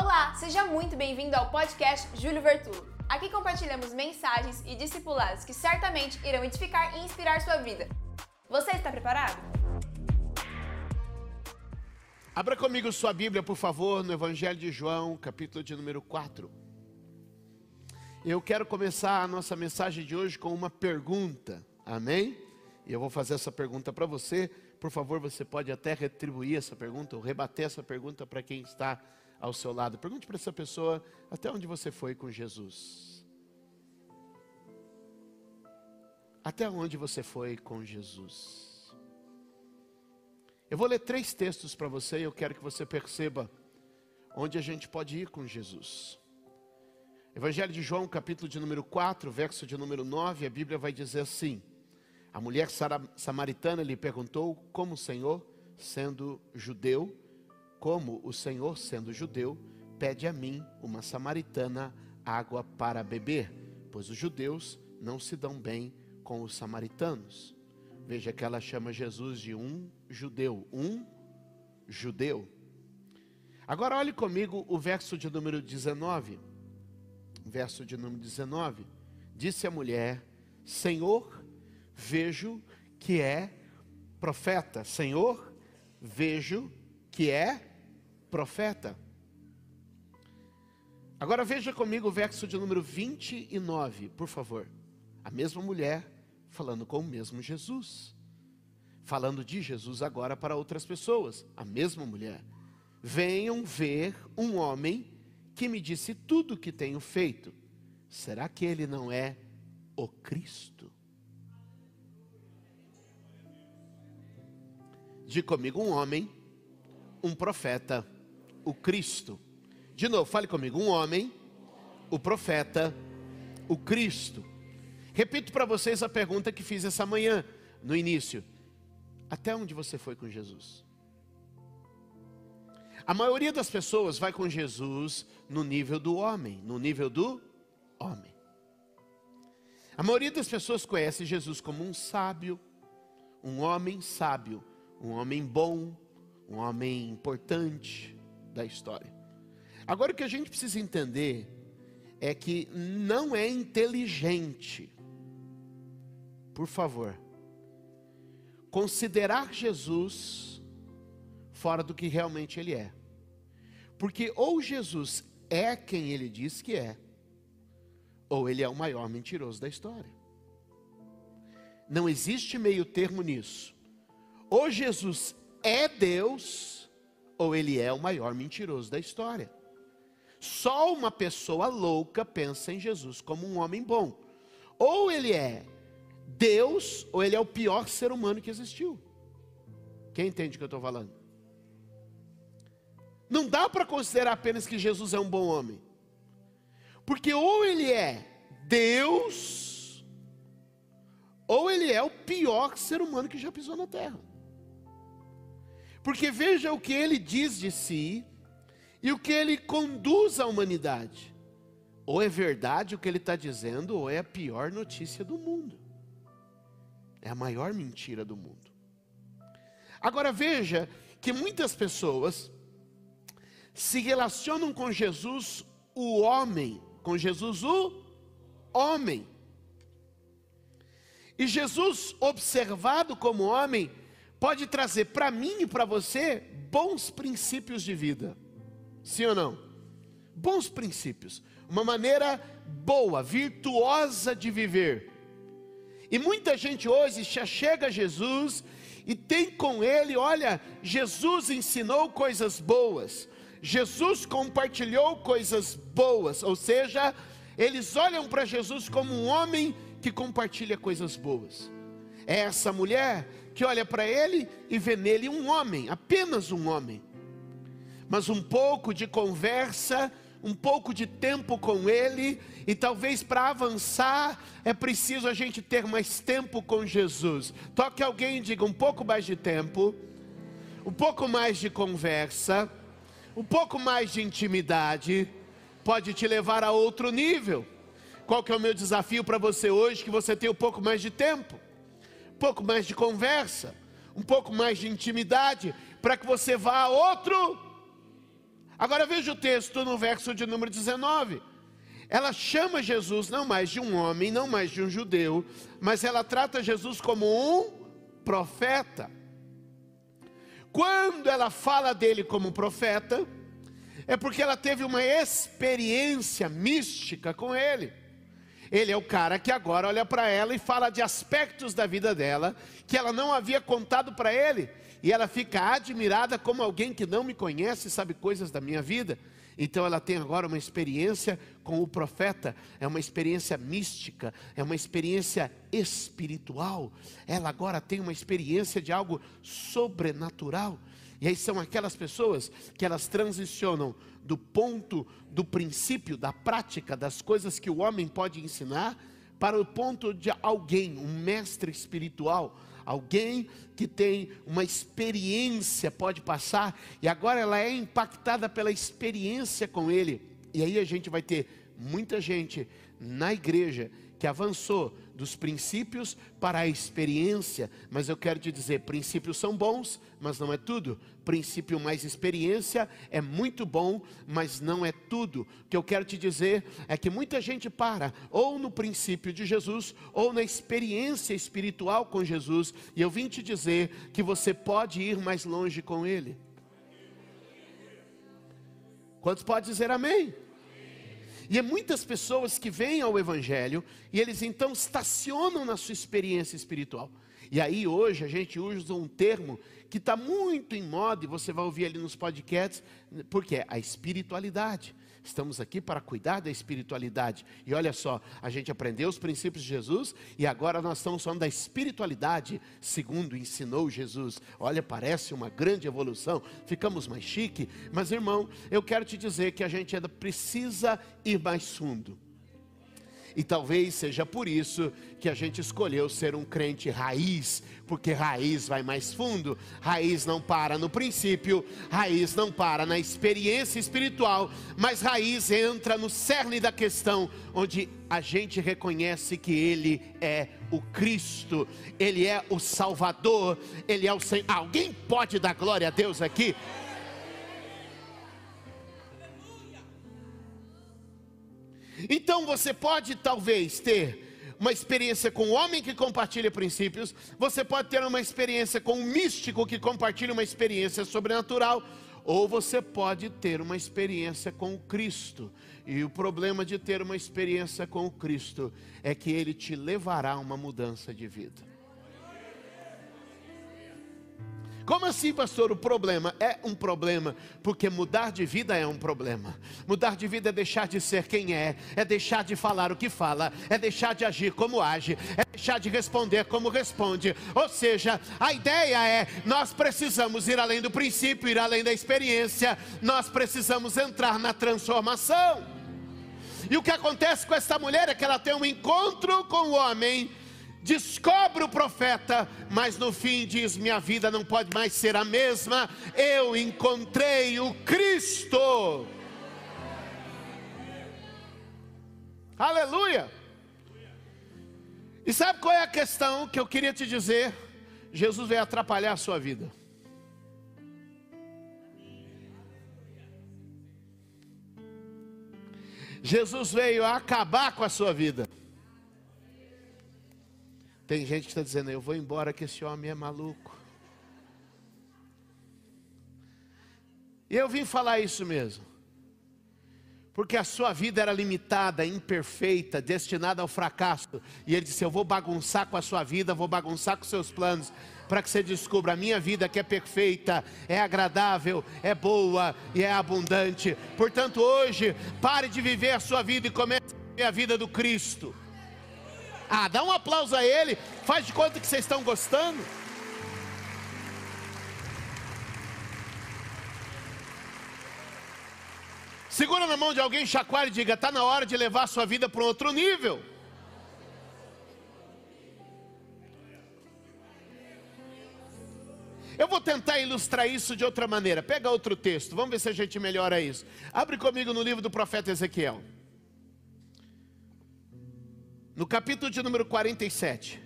Olá, seja muito bem-vindo ao podcast Júlio Vertulo. Aqui compartilhamos mensagens e discipulados que certamente irão edificar e inspirar sua vida. Você está preparado? Abra comigo sua Bíblia, por favor, no Evangelho de João, capítulo de número 4. Eu quero começar a nossa mensagem de hoje com uma pergunta, amém? E eu vou fazer essa pergunta para você. Por favor, você pode até retribuir essa pergunta ou rebater essa pergunta para quem está ao seu lado. Pergunte para essa pessoa até onde você foi com Jesus. Até onde você foi com Jesus? Eu vou ler três textos para você e eu quero que você perceba onde a gente pode ir com Jesus. Evangelho de João, capítulo de número 4, verso de número 9, a Bíblia vai dizer assim: A mulher samaritana lhe perguntou como o Senhor, sendo judeu, como o Senhor, sendo judeu, pede a mim, uma samaritana, água para beber, pois os judeus não se dão bem com os samaritanos. Veja que ela chama Jesus de um judeu, um judeu. Agora olhe comigo o verso de número 19 verso de número 19, disse a mulher: Senhor, vejo que é profeta. Senhor, vejo que é profeta. Agora veja comigo o verso de número 29, por favor. A mesma mulher falando com o mesmo Jesus. Falando de Jesus agora para outras pessoas. A mesma mulher. Venham ver um homem que me disse tudo o que tenho feito. Será que ele não é o Cristo? Diga comigo, um homem, um profeta, o Cristo. De novo, fale comigo, um homem, o profeta, o Cristo. Repito para vocês a pergunta que fiz essa manhã, no início. Até onde você foi com Jesus? A maioria das pessoas vai com Jesus no nível do homem, no nível do homem. A maioria das pessoas conhece Jesus como um sábio, um homem sábio, um homem bom, um homem importante da história. Agora o que a gente precisa entender é que não é inteligente, por favor, considerar Jesus fora do que realmente ele é. Porque ou Jesus é quem ele diz que é, ou ele é o maior mentiroso da história. Não existe meio termo nisso. Ou Jesus é Deus, ou ele é o maior mentiroso da história. Só uma pessoa louca pensa em Jesus como um homem bom. Ou ele é Deus, ou ele é o pior ser humano que existiu. Quem entende o que eu estou falando? Não dá para considerar apenas que Jesus é um bom homem. Porque ou ele é Deus, ou ele é o pior ser humano que já pisou na terra. Porque veja o que ele diz de si e o que ele conduz à humanidade. Ou é verdade o que ele está dizendo, ou é a pior notícia do mundo. É a maior mentira do mundo. Agora veja que muitas pessoas se relacionam com Jesus, o homem, com Jesus, o homem. E Jesus, observado como homem, pode trazer para mim e para você bons princípios de vida. Sim ou não? Bons princípios, uma maneira boa, virtuosa de viver. E muita gente hoje já chega a Jesus e tem com ele, olha, Jesus ensinou coisas boas. Jesus compartilhou coisas boas, ou seja, eles olham para Jesus como um homem que compartilha coisas boas. É essa mulher que olha para ele e vê nele um homem, apenas um homem. Mas um pouco de conversa, um pouco de tempo com ele, e talvez para avançar é preciso a gente ter mais tempo com Jesus. Toque alguém e diga um pouco mais de tempo, um pouco mais de conversa um pouco mais de intimidade pode te levar a outro nível. Qual que é o meu desafio para você hoje? Que você tenha um pouco mais de tempo, pouco mais de conversa, um pouco mais de intimidade, para que você vá a outro, Agora veja o texto no verso de número 19. Ela chama Jesus não mais de um homem, não mais de um judeu, mas ela trata Jesus como um profeta. Quando ela fala dele como profeta, é porque ela teve uma experiência mística com ele. Ele é o cara que agora olha para ela e fala de aspectos da vida dela que ela não havia contado para ele. E ela fica admirada como alguém que não me conhece sabe coisas da minha vida. Então ela tem agora uma experiência com o profeta, é uma experiência mística, é uma experiência espiritual. Ela agora tem uma experiência de algo sobrenatural. E aí são aquelas pessoas que elas transicionam do ponto do princípio, da prática, das coisas que o homem pode ensinar, para o ponto de alguém, um mestre espiritual, alguém que tem uma experiência, pode passar, e agora ela é impactada pela experiência com ele. E aí a gente vai ter muita gente na igreja que avançou dos princípios para a experiência, mas eu quero te dizer: princípios são bons, mas não é tudo. Princípio mais experiência é muito bom, mas não é tudo. O que eu quero te dizer é que muita gente para ou no princípio de Jesus ou na experiência espiritual com Jesus, e eu vim te dizer que você pode ir mais longe com Ele. Quantos podem dizer amém? E é muitas pessoas que vêm ao Evangelho e eles então estacionam na sua experiência espiritual. E aí hoje a gente usa um termo que está muito em moda e você vai ouvir ali nos podcasts, porque é a espiritualidade. Estamos aqui para cuidar da espiritualidade. E olha só, a gente aprendeu os princípios de Jesus e agora nós estamos falando da espiritualidade, segundo ensinou Jesus. Olha, parece uma grande evolução, ficamos mais chique, mas irmão, eu quero te dizer que a gente ainda precisa ir mais fundo. E talvez seja por isso que a gente escolheu ser um crente raiz, porque raiz vai mais fundo, raiz não para no princípio, raiz não para na experiência espiritual, mas raiz entra no cerne da questão, onde a gente reconhece que Ele é o Cristo, Ele é o Salvador, Ele é o Senhor. Alguém pode dar glória a Deus aqui? Então você pode talvez ter uma experiência com o homem que compartilha princípios, você pode ter uma experiência com um místico que compartilha uma experiência sobrenatural, ou você pode ter uma experiência com o Cristo. E o problema de ter uma experiência com o Cristo é que ele te levará a uma mudança de vida. Como assim, pastor? O problema é um problema, porque mudar de vida é um problema. Mudar de vida é deixar de ser quem é, é deixar de falar o que fala, é deixar de agir como age, é deixar de responder como responde. Ou seja, a ideia é: nós precisamos ir além do princípio, ir além da experiência, nós precisamos entrar na transformação. E o que acontece com essa mulher é que ela tem um encontro com o homem descobre o profeta, mas no fim diz: Minha vida não pode mais ser a mesma, eu encontrei o Cristo. Aleluia! E sabe qual é a questão que eu queria te dizer? Jesus veio atrapalhar a sua vida. Jesus veio acabar com a sua vida. Tem gente que está dizendo, eu vou embora que esse homem é maluco. E eu vim falar isso mesmo. Porque a sua vida era limitada, imperfeita, destinada ao fracasso. E ele disse: Eu vou bagunçar com a sua vida, vou bagunçar com seus planos, para que você descubra a minha vida que é perfeita, é agradável, é boa e é abundante. Portanto, hoje, pare de viver a sua vida e comece a viver a vida do Cristo. Ah, dá um aplauso a ele. Faz de conta que vocês estão gostando. Segura na mão de alguém, chacoalhe e diga: está na hora de levar a sua vida para um outro nível. Eu vou tentar ilustrar isso de outra maneira. Pega outro texto, vamos ver se a gente melhora isso. Abre comigo no livro do profeta Ezequiel. No capítulo de número 47.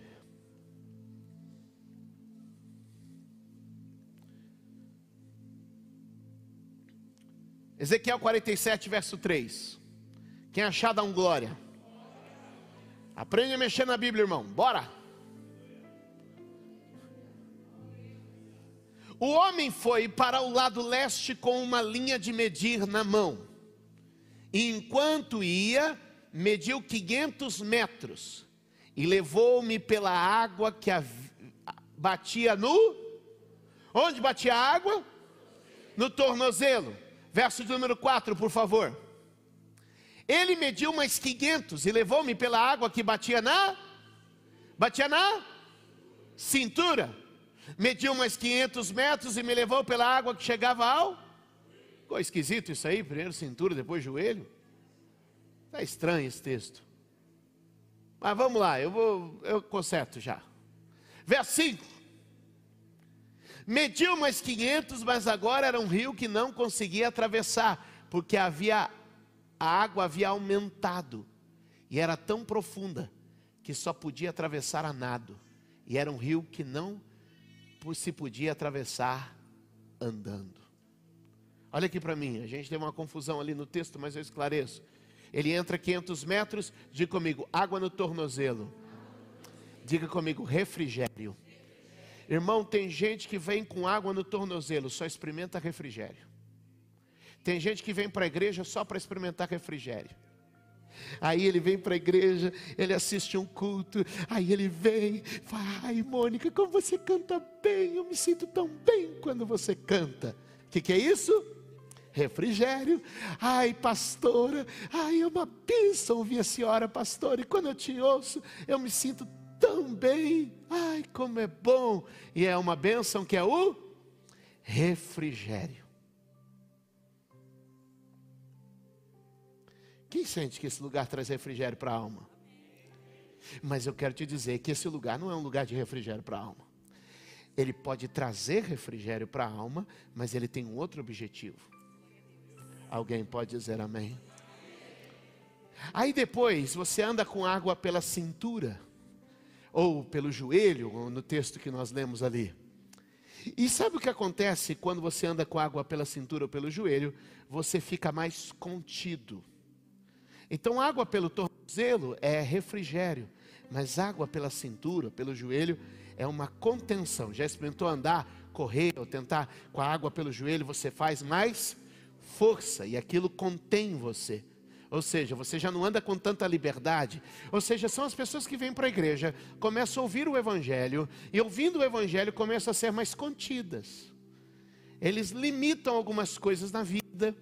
Ezequiel 47, verso 3. Quem achar, dá um glória. Aprende a mexer na Bíblia, irmão. Bora! O homem foi para o lado leste com uma linha de medir na mão. E enquanto ia, mediu 500 metros e levou-me pela água que batia no. Onde batia a água? No tornozelo. Verso número 4, por favor. Ele mediu mais 500 e levou-me pela água que batia na. Batia na cintura mediu mais 500 metros e me levou pela água que chegava ao. Ficou esquisito isso aí, primeiro cintura, depois joelho. Está estranho esse texto. Mas vamos lá, eu vou, eu conserto já. Verso 5. Mediu mais 500, mas agora era um rio que não conseguia atravessar, porque havia a água havia aumentado e era tão profunda que só podia atravessar a nado. E era um rio que não se podia atravessar andando. Olha aqui para mim, a gente tem uma confusão ali no texto, mas eu esclareço. Ele entra 500 metros, diga comigo, água no tornozelo. Diga comigo, refrigério. Irmão, tem gente que vem com água no tornozelo, só experimenta refrigério. Tem gente que vem para a igreja só para experimentar refrigério. Aí ele vem para a igreja, ele assiste um culto, aí ele vem, fala, ai Mônica, como você canta bem, eu me sinto tão bem quando você canta. O que, que é isso? Refrigério. Ai, pastora, ai, é uma bênção ouvir a senhora, pastora, e quando eu te ouço, eu me sinto tão bem. Ai, como é bom. E é uma bênção que é o refrigério. Quem sente que esse lugar traz refrigério para a alma? Mas eu quero te dizer que esse lugar não é um lugar de refrigério para a alma. Ele pode trazer refrigério para a alma, mas ele tem um outro objetivo. Alguém pode dizer amém? Aí depois você anda com água pela cintura, ou pelo joelho, ou no texto que nós lemos ali. E sabe o que acontece quando você anda com água pela cintura ou pelo joelho? Você fica mais contido. Então, água pelo tornozelo é refrigério, mas água pela cintura, pelo joelho, é uma contenção. Já experimentou andar, correr ou tentar com a água pelo joelho? Você faz mais força e aquilo contém você. Ou seja, você já não anda com tanta liberdade. Ou seja, são as pessoas que vêm para a igreja, começam a ouvir o Evangelho, e ouvindo o Evangelho começam a ser mais contidas. Eles limitam algumas coisas na vida,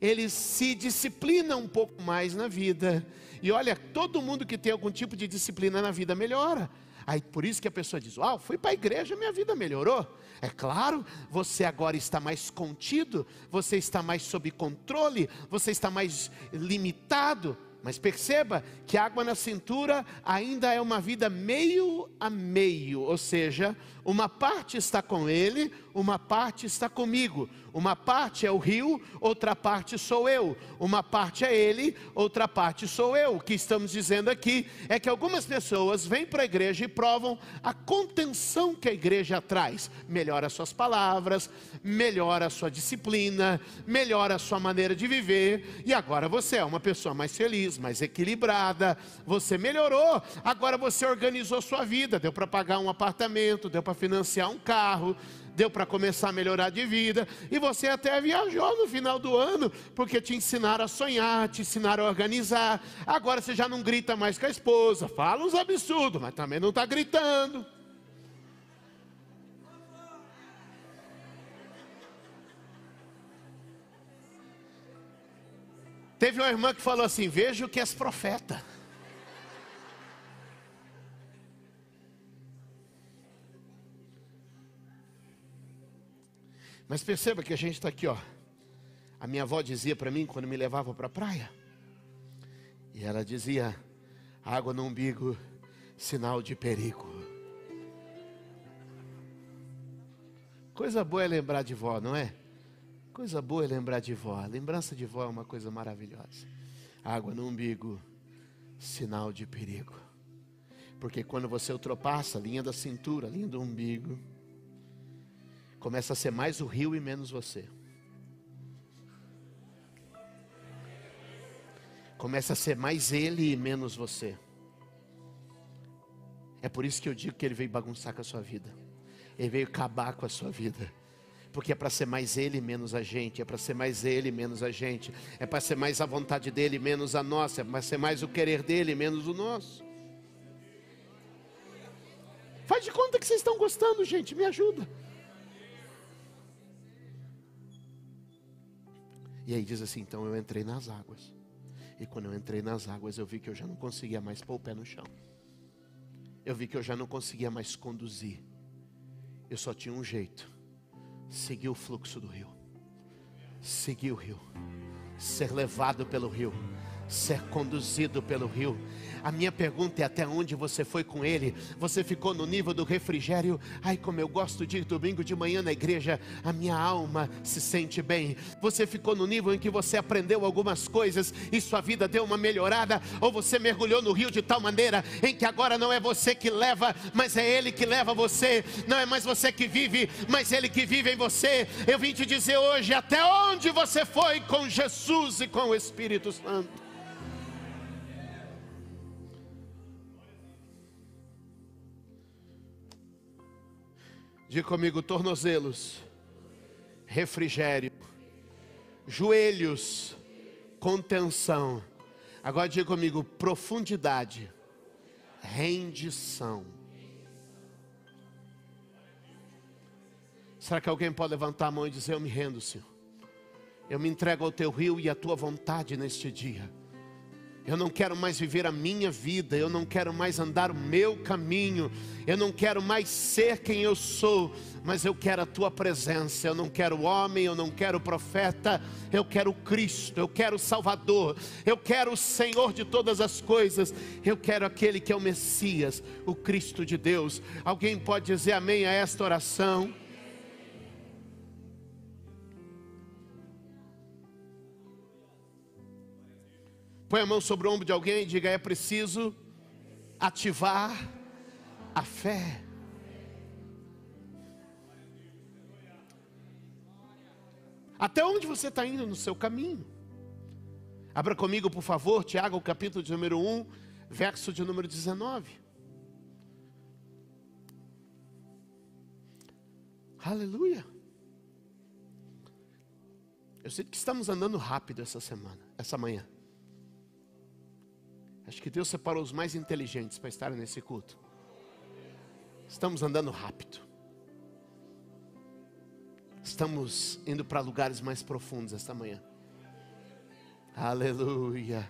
eles se disciplinam um pouco mais na vida. E olha, todo mundo que tem algum tipo de disciplina na vida melhora. Aí por isso que a pessoa diz: "Ah, fui para a igreja, minha vida melhorou". É claro, você agora está mais contido, você está mais sob controle, você está mais limitado. Mas perceba que água na cintura ainda é uma vida meio a meio, ou seja, uma parte está com ele, uma parte está comigo. Uma parte é o rio, outra parte sou eu. Uma parte é ele, outra parte sou eu. O que estamos dizendo aqui é que algumas pessoas vêm para a igreja e provam a contenção que a igreja traz. Melhora suas palavras, melhora sua disciplina, melhora sua maneira de viver. E agora você é uma pessoa mais feliz, mais equilibrada. Você melhorou. Agora você organizou sua vida. Deu para pagar um apartamento, deu para financiar um carro, deu para começar a melhorar de vida, e você até viajou no final do ano, porque te ensinaram a sonhar, te ensinaram a organizar. Agora você já não grita mais com a esposa, fala uns absurdos, mas também não está gritando. Teve uma irmã que falou assim: Vejo que és profeta. Mas perceba que a gente está aqui, ó. A minha avó dizia para mim quando me levava para a praia. E ela dizia: água no umbigo, sinal de perigo. Coisa boa é lembrar de vó, não é? Coisa boa é lembrar de vó. Lembrança de vó é uma coisa maravilhosa. Água no umbigo, sinal de perigo. Porque quando você ultrapassa a linha da cintura, a linha do umbigo, começa a ser mais o rio e menos você. Comece a ser mais ele e menos você. É por isso que eu digo que ele veio bagunçar com a sua vida. Ele veio acabar com a sua vida. Porque é para ser mais ele menos a gente, é para ser mais ele menos a gente, é para ser mais a vontade dele menos a nossa, é para ser mais o querer dele menos o nosso. Faz de conta que vocês estão gostando, gente, me ajuda. E aí diz assim: então eu entrei nas águas. E quando eu entrei nas águas, eu vi que eu já não conseguia mais pôr o pé no chão. Eu vi que eu já não conseguia mais conduzir. Eu só tinha um jeito: seguir o fluxo do rio, seguir o rio, ser levado pelo rio, ser conduzido pelo rio. A minha pergunta é até onde você foi com ele? Você ficou no nível do refrigério? Ai, como eu gosto de ir domingo de manhã na igreja, a minha alma se sente bem. Você ficou no nível em que você aprendeu algumas coisas e sua vida deu uma melhorada? Ou você mergulhou no rio de tal maneira em que agora não é você que leva, mas é ele que leva você? Não é mais você que vive, mas ele que vive em você. Eu vim te dizer hoje até onde você foi com Jesus e com o Espírito Santo. Diga comigo: tornozelos, refrigério, joelhos, contenção. Agora diga comigo: profundidade, rendição. Será que alguém pode levantar a mão e dizer: Eu me rendo, Senhor? Eu me entrego ao teu rio e à tua vontade neste dia. Eu não quero mais viver a minha vida, eu não quero mais andar o meu caminho, eu não quero mais ser quem eu sou, mas eu quero a tua presença. Eu não quero homem, eu não quero profeta, eu quero Cristo, eu quero o Salvador, eu quero o Senhor de todas as coisas, eu quero aquele que é o Messias, o Cristo de Deus. Alguém pode dizer amém a esta oração? Põe a mão sobre o ombro de alguém e diga: é preciso ativar a fé. Até onde você está indo no seu caminho? Abra comigo, por favor, Tiago, capítulo de número 1, verso de número 19. Aleluia. Eu sei que estamos andando rápido essa semana, essa manhã. Acho que Deus separou os mais inteligentes para estarem nesse culto. Estamos andando rápido. Estamos indo para lugares mais profundos esta manhã. Aleluia.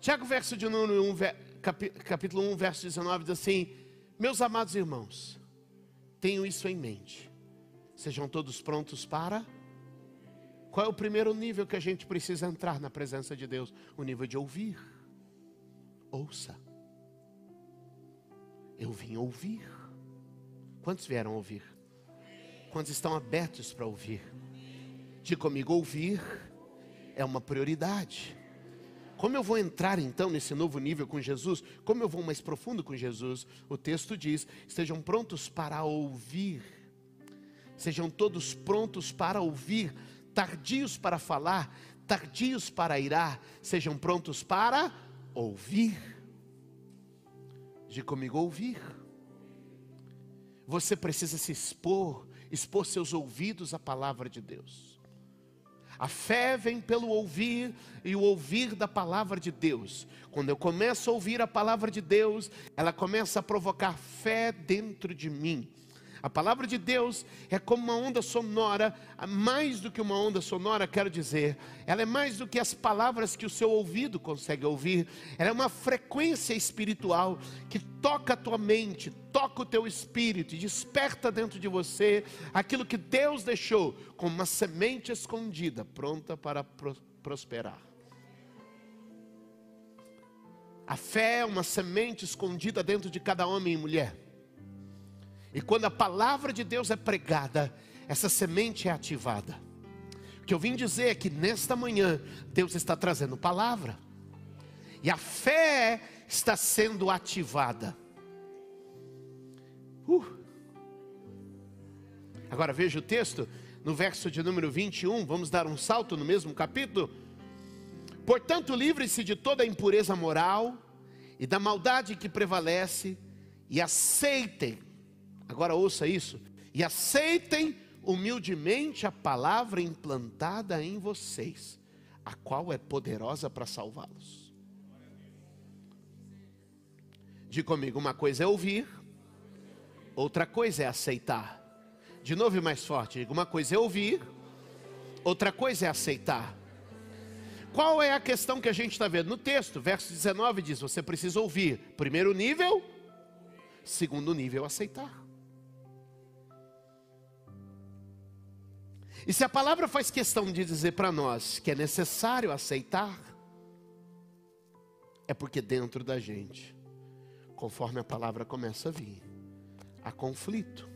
Tiago, verso de número 1, capítulo 1, verso 19, diz assim: Meus amados irmãos, tenham isso em mente. Sejam todos prontos para qual é o primeiro nível que a gente precisa entrar na presença de Deus? O nível de ouvir. Ouça. Eu vim ouvir. Quantos vieram ouvir? Quantos estão abertos para ouvir? Diga comigo: ouvir é uma prioridade. Como eu vou entrar então nesse novo nível com Jesus? Como eu vou mais profundo com Jesus? O texto diz: estejam prontos para ouvir. Sejam todos prontos para ouvir tardios para falar, tardios para irar, sejam prontos para ouvir. De comigo ouvir. Você precisa se expor, expor seus ouvidos à palavra de Deus. A fé vem pelo ouvir e o ouvir da palavra de Deus. Quando eu começo a ouvir a palavra de Deus, ela começa a provocar fé dentro de mim. A palavra de Deus é como uma onda sonora, mais do que uma onda sonora, quero dizer, ela é mais do que as palavras que o seu ouvido consegue ouvir, ela é uma frequência espiritual que toca a tua mente, toca o teu espírito e desperta dentro de você aquilo que Deus deixou como uma semente escondida, pronta para prosperar. A fé é uma semente escondida dentro de cada homem e mulher. E quando a palavra de Deus é pregada, essa semente é ativada. O que eu vim dizer é que nesta manhã, Deus está trazendo palavra, e a fé está sendo ativada. Uh. Agora veja o texto, no verso de número 21, vamos dar um salto no mesmo capítulo. Portanto, livre-se de toda impureza moral e da maldade que prevalece, e aceitem, agora ouça isso, e aceitem humildemente a palavra implantada em vocês, a qual é poderosa para salvá-los. Diga comigo, uma coisa é ouvir, outra coisa é aceitar. De novo e mais forte, diga, uma coisa é ouvir, outra coisa é aceitar. Qual é a questão que a gente está vendo? No texto, verso 19 diz: você precisa ouvir. Primeiro nível, segundo nível, aceitar. E se a palavra faz questão de dizer para nós que é necessário aceitar, é porque dentro da gente, conforme a palavra começa a vir, há conflito,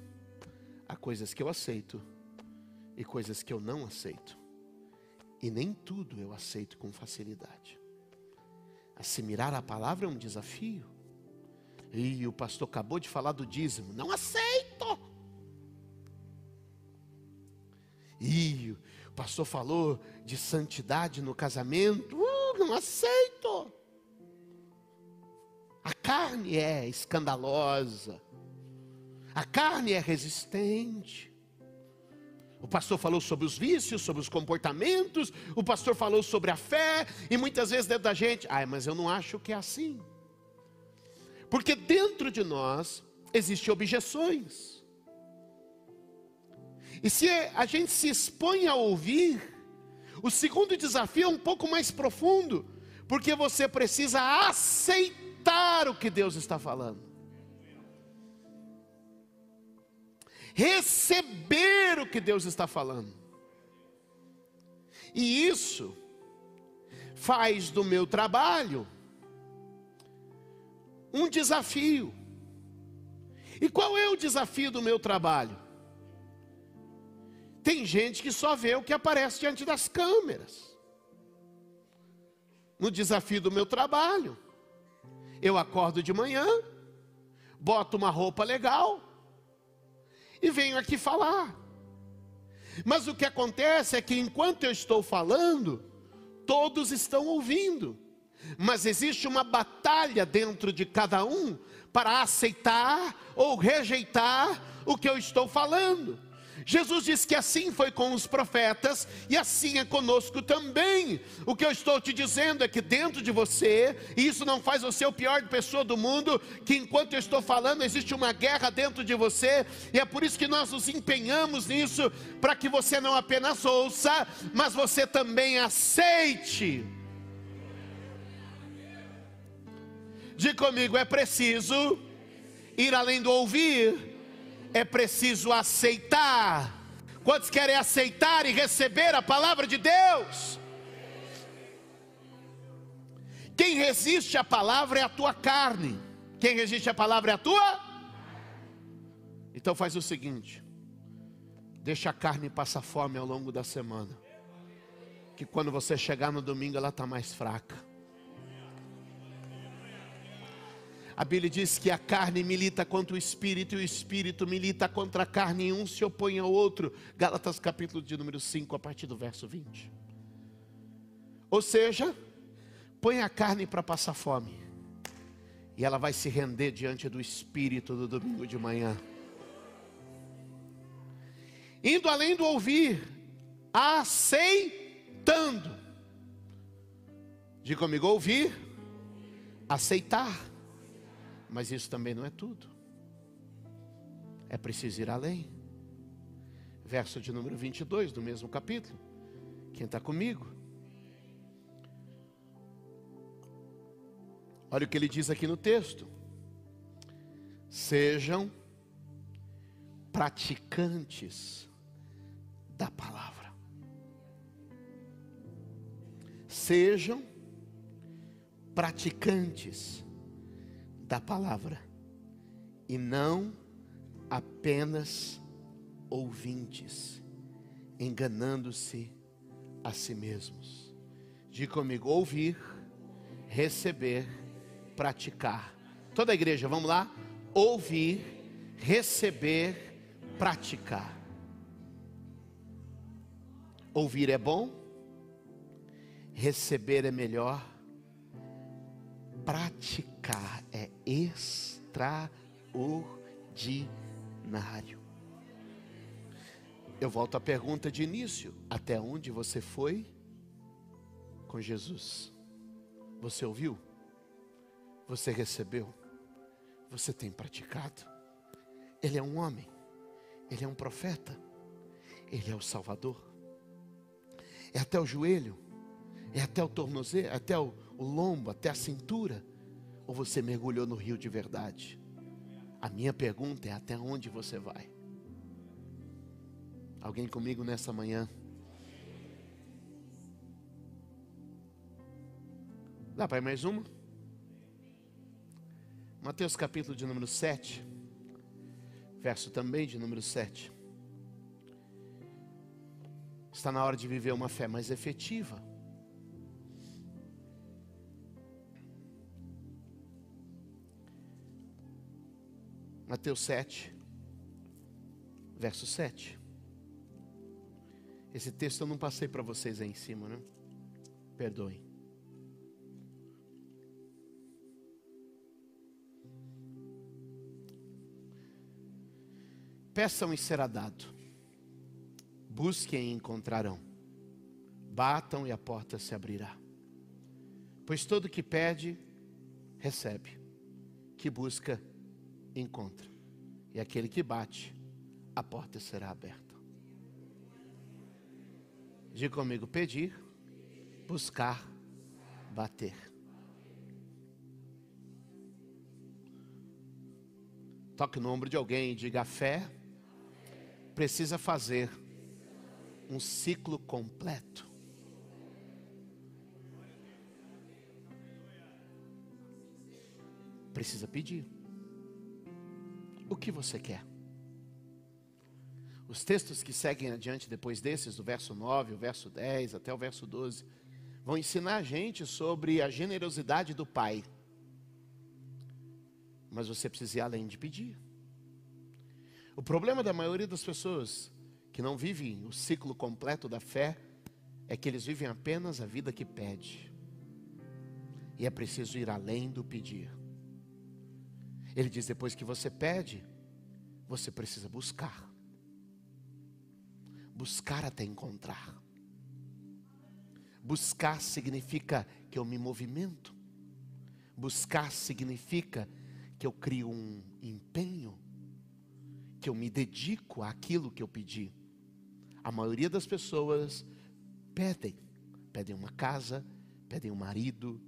há coisas que eu aceito e coisas que eu não aceito. E nem tudo eu aceito com facilidade. Assimilar a palavra é um desafio. E o pastor acabou de falar do dízimo. Não aceito. E o pastor falou de santidade no casamento. Uh, não aceito. A carne é escandalosa. A carne é resistente. O pastor falou sobre os vícios, sobre os comportamentos, o pastor falou sobre a fé, e muitas vezes dentro da gente, ai, mas eu não acho que é assim. Porque dentro de nós existem objeções. E se a gente se expõe a ouvir, o segundo desafio é um pouco mais profundo, porque você precisa aceitar o que Deus está falando. receber o que Deus está falando. E isso faz do meu trabalho um desafio. E qual é o desafio do meu trabalho? Tem gente que só vê o que aparece diante das câmeras. No desafio do meu trabalho, eu acordo de manhã, boto uma roupa legal, e venho aqui falar. Mas o que acontece é que enquanto eu estou falando, todos estão ouvindo. Mas existe uma batalha dentro de cada um para aceitar ou rejeitar o que eu estou falando. Jesus disse que assim foi com os profetas e assim é conosco também. O que eu estou te dizendo é que dentro de você, e isso não faz você o pior pessoa do mundo, que enquanto eu estou falando existe uma guerra dentro de você, e é por isso que nós nos empenhamos nisso, para que você não apenas ouça, mas você também aceite. Diga comigo, é preciso ir além do ouvir é preciso aceitar. Quantos querem aceitar e receber a palavra de Deus? Quem resiste à palavra é a tua carne. Quem resiste à palavra é a tua? Então faz o seguinte: deixa a carne passar fome ao longo da semana. Que quando você chegar no domingo ela está mais fraca. A Bíblia diz que a carne milita contra o espírito e o espírito milita contra a carne e um se opõe ao outro. Gálatas capítulo de número 5, a partir do verso 20. Ou seja, põe a carne para passar fome. E ela vai se render diante do espírito do domingo de manhã. Indo além do ouvir, aceitando. Diga comigo, ouvir, aceitar mas isso também não é tudo. É preciso ir além. Verso de número 22 do mesmo capítulo. Quem está comigo? Olha o que ele diz aqui no texto. Sejam praticantes da palavra. Sejam praticantes da palavra e não apenas ouvintes, enganando-se a si mesmos. Diga comigo: ouvir, receber, praticar. Toda a igreja, vamos lá? Ouvir, receber, praticar. Ouvir é bom, Receber é melhor, praticar é extraordinário. Eu volto à pergunta de início: até onde você foi com Jesus? Você ouviu? Você recebeu? Você tem praticado? Ele é um homem, ele é um profeta, ele é o Salvador. É até o joelho, é até o tornozelo, é até o, o lombo, até a cintura, ou você mergulhou no rio de verdade? A minha pergunta é: até onde você vai? Alguém comigo nessa manhã? Dá para mais uma? Mateus capítulo de número 7, verso também de número 7. Está na hora de viver uma fé mais efetiva. Mateus 7, verso 7. Esse texto eu não passei para vocês aí em cima, né? Perdoem. Peçam e será dado. Busquem e encontrarão. Batam e a porta se abrirá. Pois todo que pede, recebe. Que busca, encontra. E aquele que bate, a porta será aberta. Diga comigo: pedir, buscar, bater. Toque no ombro de alguém e diga: a fé precisa fazer um ciclo completo. Precisa pedir. O que você quer? Os textos que seguem adiante depois desses, do verso 9, o verso 10 até o verso 12, vão ensinar a gente sobre a generosidade do Pai. Mas você precisa ir além de pedir. O problema da maioria das pessoas que não vivem o ciclo completo da fé é que eles vivem apenas a vida que pede. E é preciso ir além do pedir. Ele diz: depois que você pede, você precisa buscar buscar até encontrar. Buscar significa que eu me movimento. Buscar significa que eu crio um empenho, que eu me dedico àquilo que eu pedi. A maioria das pessoas pedem, pedem uma casa, pedem um marido.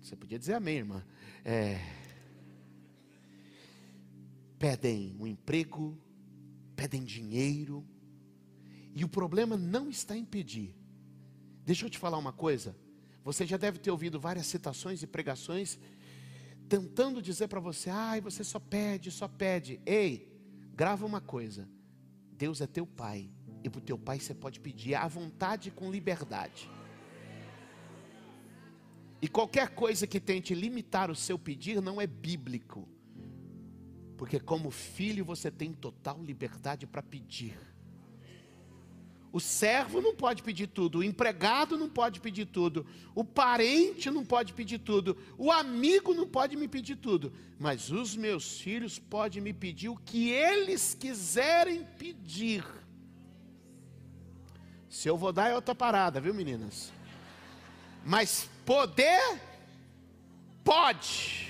Você podia dizer amém, irmã. É, pedem um emprego, pedem dinheiro e o problema não está em pedir. Deixa eu te falar uma coisa. Você já deve ter ouvido várias citações e pregações tentando dizer para você: ai, você só pede, só pede. Ei, grava uma coisa: Deus é teu pai, e para o teu pai você pode pedir à vontade com liberdade. E qualquer coisa que tente limitar o seu pedir não é bíblico, porque como filho você tem total liberdade para pedir. O servo não pode pedir tudo, o empregado não pode pedir tudo, o parente não pode pedir tudo, o amigo não pode me pedir tudo, mas os meus filhos podem me pedir o que eles quiserem pedir. Se eu vou dar é outra parada, viu meninas? Mas poder, pode.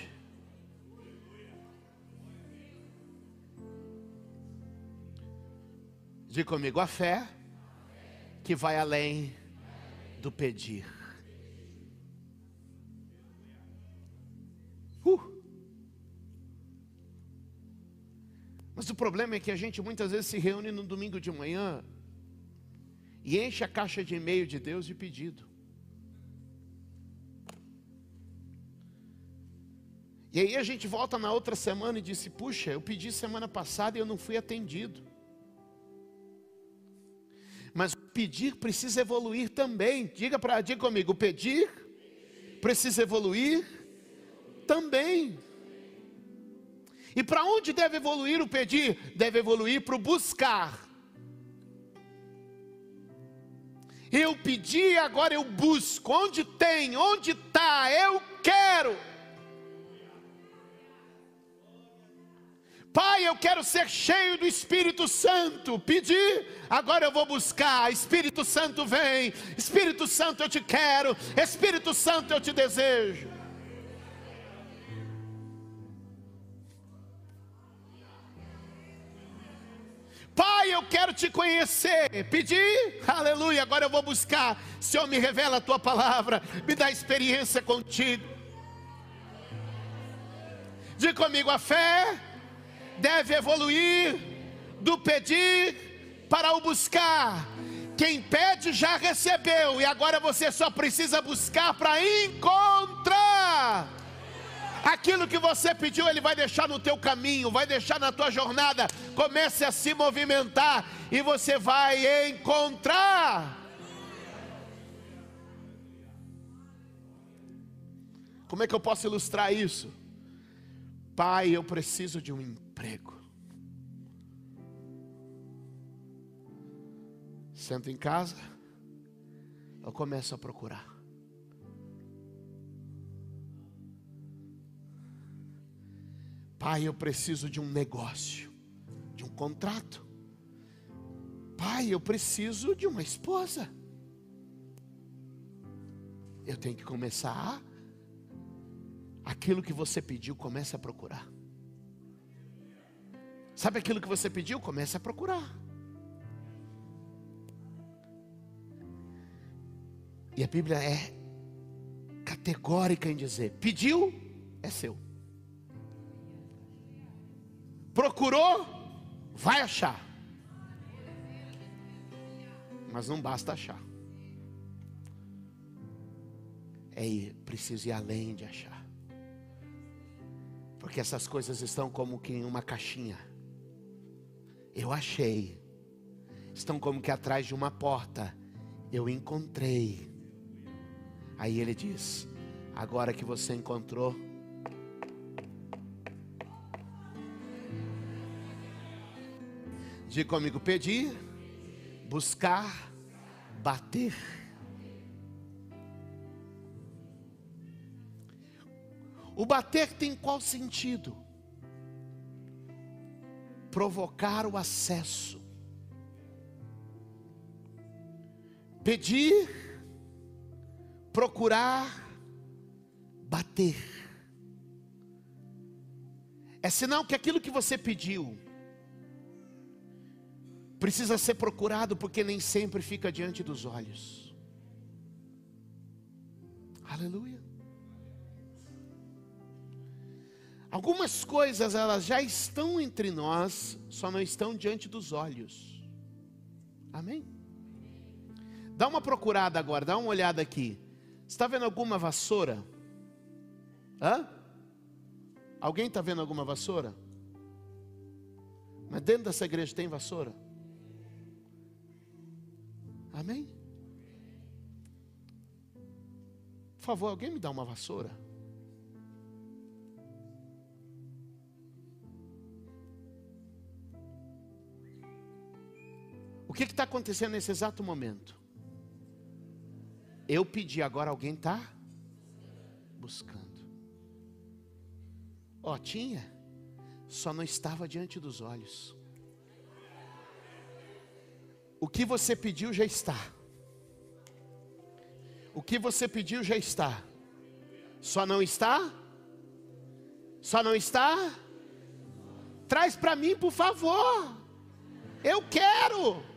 Diga comigo, a fé que vai além do pedir. Uh. Mas o problema é que a gente muitas vezes se reúne no domingo de manhã e enche a caixa de e-mail de Deus de pedido. E aí a gente volta na outra semana e disse: Puxa, eu pedi semana passada e eu não fui atendido. Pedir precisa evoluir também. Diga para, diga comigo, pedir precisa evoluir também. E para onde deve evoluir o pedir? Deve evoluir para o buscar. Eu pedi, agora eu busco. Onde tem? Onde está? Eu quero. Pai, eu quero ser cheio do Espírito Santo. Pedi, agora eu vou buscar. Espírito Santo vem. Espírito Santo eu te quero. Espírito Santo eu te desejo. Pai, eu quero te conhecer. Pedi, aleluia. Agora eu vou buscar. Senhor, me revela a tua palavra. Me dá experiência contigo. Diga comigo: a fé deve evoluir do pedir para o buscar. Quem pede já recebeu, e agora você só precisa buscar para encontrar. Aquilo que você pediu, Ele vai deixar no teu caminho, vai deixar na tua jornada. Comece a se movimentar e você vai encontrar. Como é que eu posso ilustrar isso? Pai, eu preciso de um. Sento em casa, eu começo a procurar. Pai, eu preciso de um negócio, de um contrato. Pai, eu preciso de uma esposa. Eu tenho que começar aquilo que você pediu, comece a procurar. Sabe aquilo que você pediu? Comece a procurar. E a Bíblia é categórica em dizer: pediu, é seu. Procurou, vai achar. Mas não basta achar. É ir, preciso ir além de achar. Porque essas coisas estão como que em uma caixinha. Eu achei. Estão como que atrás de uma porta. Eu encontrei. Aí ele diz: Agora que você encontrou, Diga comigo: pedir, buscar, bater. O bater tem qual sentido? Provocar o acesso. Pedir, procurar, bater. É sinal que aquilo que você pediu, precisa ser procurado porque nem sempre fica diante dos olhos. Aleluia. Algumas coisas elas já estão entre nós, só não estão diante dos olhos. Amém? Dá uma procurada agora, dá uma olhada aqui. Está vendo alguma vassoura? Hã? Alguém está vendo alguma vassoura? Mas dentro dessa igreja tem vassoura? Amém? Por favor, alguém me dá uma vassoura? Que está acontecendo nesse exato momento? Eu pedi, agora alguém está buscando. Ó, oh, tinha, só não estava diante dos olhos. O que você pediu já está. O que você pediu já está. Só não está? Só não está? Traz para mim, por favor. Eu quero.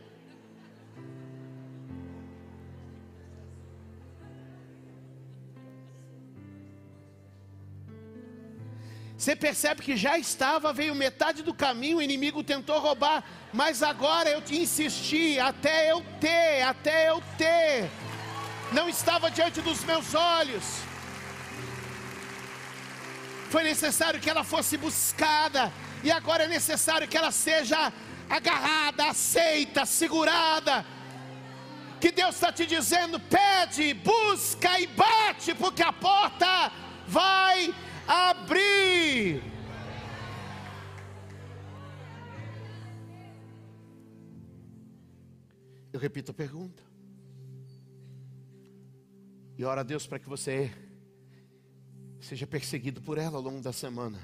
Você percebe que já estava, veio metade do caminho, o inimigo tentou roubar, mas agora eu te insisti, até eu ter, até eu ter, não estava diante dos meus olhos. Foi necessário que ela fosse buscada, e agora é necessário que ela seja agarrada, aceita, segurada. Que Deus está te dizendo: pede, busca e bate, porque a porta vai abrir. Eu repito a pergunta: E ora a Deus para que você seja perseguido por ela ao longo da semana.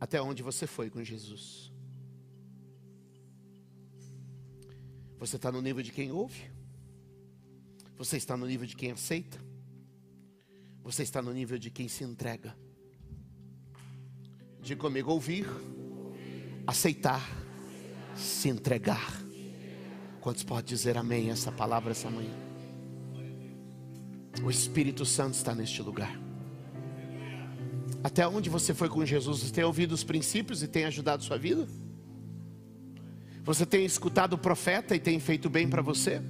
Até onde você foi com Jesus? Você está no nível de quem ouve? Você está no nível de quem aceita? Você está no nível de quem se entrega? Diga comigo: ouvir, aceitar, se entregar. Quantos podem dizer amém essa palavra essa manhã? O Espírito Santo está neste lugar. Até onde você foi com Jesus? Você tem ouvido os princípios e tem ajudado sua vida? Você tem escutado o profeta e tem feito bem para você?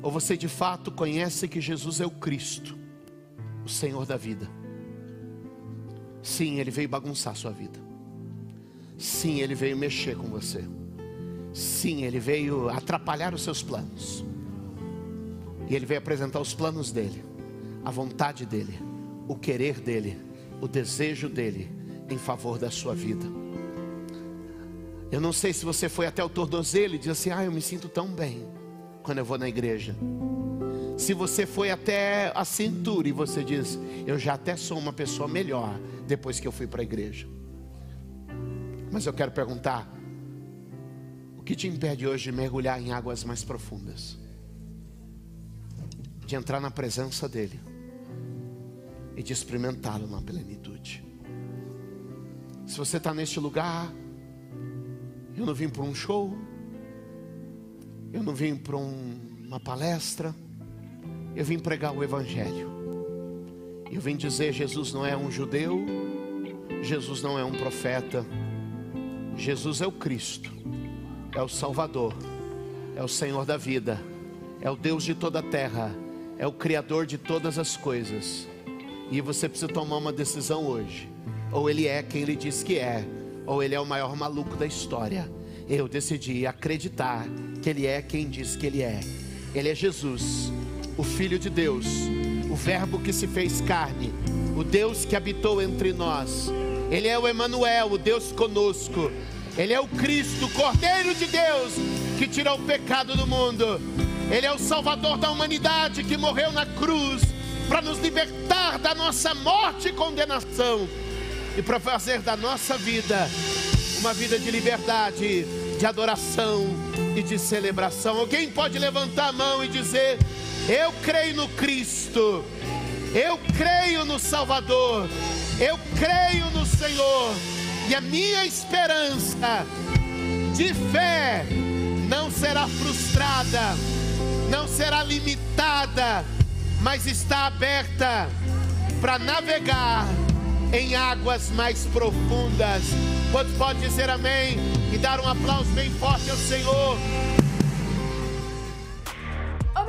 Ou você de fato conhece que Jesus é o Cristo, o Senhor da vida? Sim, Ele veio bagunçar sua vida. Sim, Ele veio mexer com você. Sim, Ele veio atrapalhar os seus planos. E Ele veio apresentar os planos dele, a vontade dele o querer dele, o desejo dele em favor da sua vida. Eu não sei se você foi até o tornozelo e diz assim: Ah, eu me sinto tão bem quando eu vou na igreja. Se você foi até a cintura e você diz: Eu já até sou uma pessoa melhor depois que eu fui para a igreja. Mas eu quero perguntar: O que te impede hoje de mergulhar em águas mais profundas? De entrar na presença dEle e de experimentá-lo na plenitude. Se você está neste lugar, eu não vim para um show, eu não vim para um, uma palestra, eu vim pregar o Evangelho. Eu vim dizer: Jesus não é um judeu, Jesus não é um profeta, Jesus é o Cristo, é o Salvador, é o Senhor da vida, é o Deus de toda a terra, é o Criador de todas as coisas. E você precisa tomar uma decisão hoje. Ou ele é quem ele diz que é, ou ele é o maior maluco da história. Eu decidi acreditar que ele é quem diz que ele é. Ele é Jesus, o Filho de Deus, o Verbo que se fez carne, o Deus que habitou entre nós. Ele é o Emanuel, o Deus conosco. Ele é o Cristo, o Cordeiro de Deus, que tirou o pecado do mundo. Ele é o Salvador da humanidade que morreu na cruz para nos libertar da nossa morte e condenação e para fazer da nossa vida uma vida de liberdade, de adoração e de celebração. Alguém pode levantar a mão e dizer: Eu creio no Cristo, eu creio no Salvador, eu creio no Senhor, e a minha esperança de fé não será frustrada, não será limitada mas está aberta para navegar em águas mais profundas. Quantos pode dizer amém e dar um aplauso bem forte ao Senhor?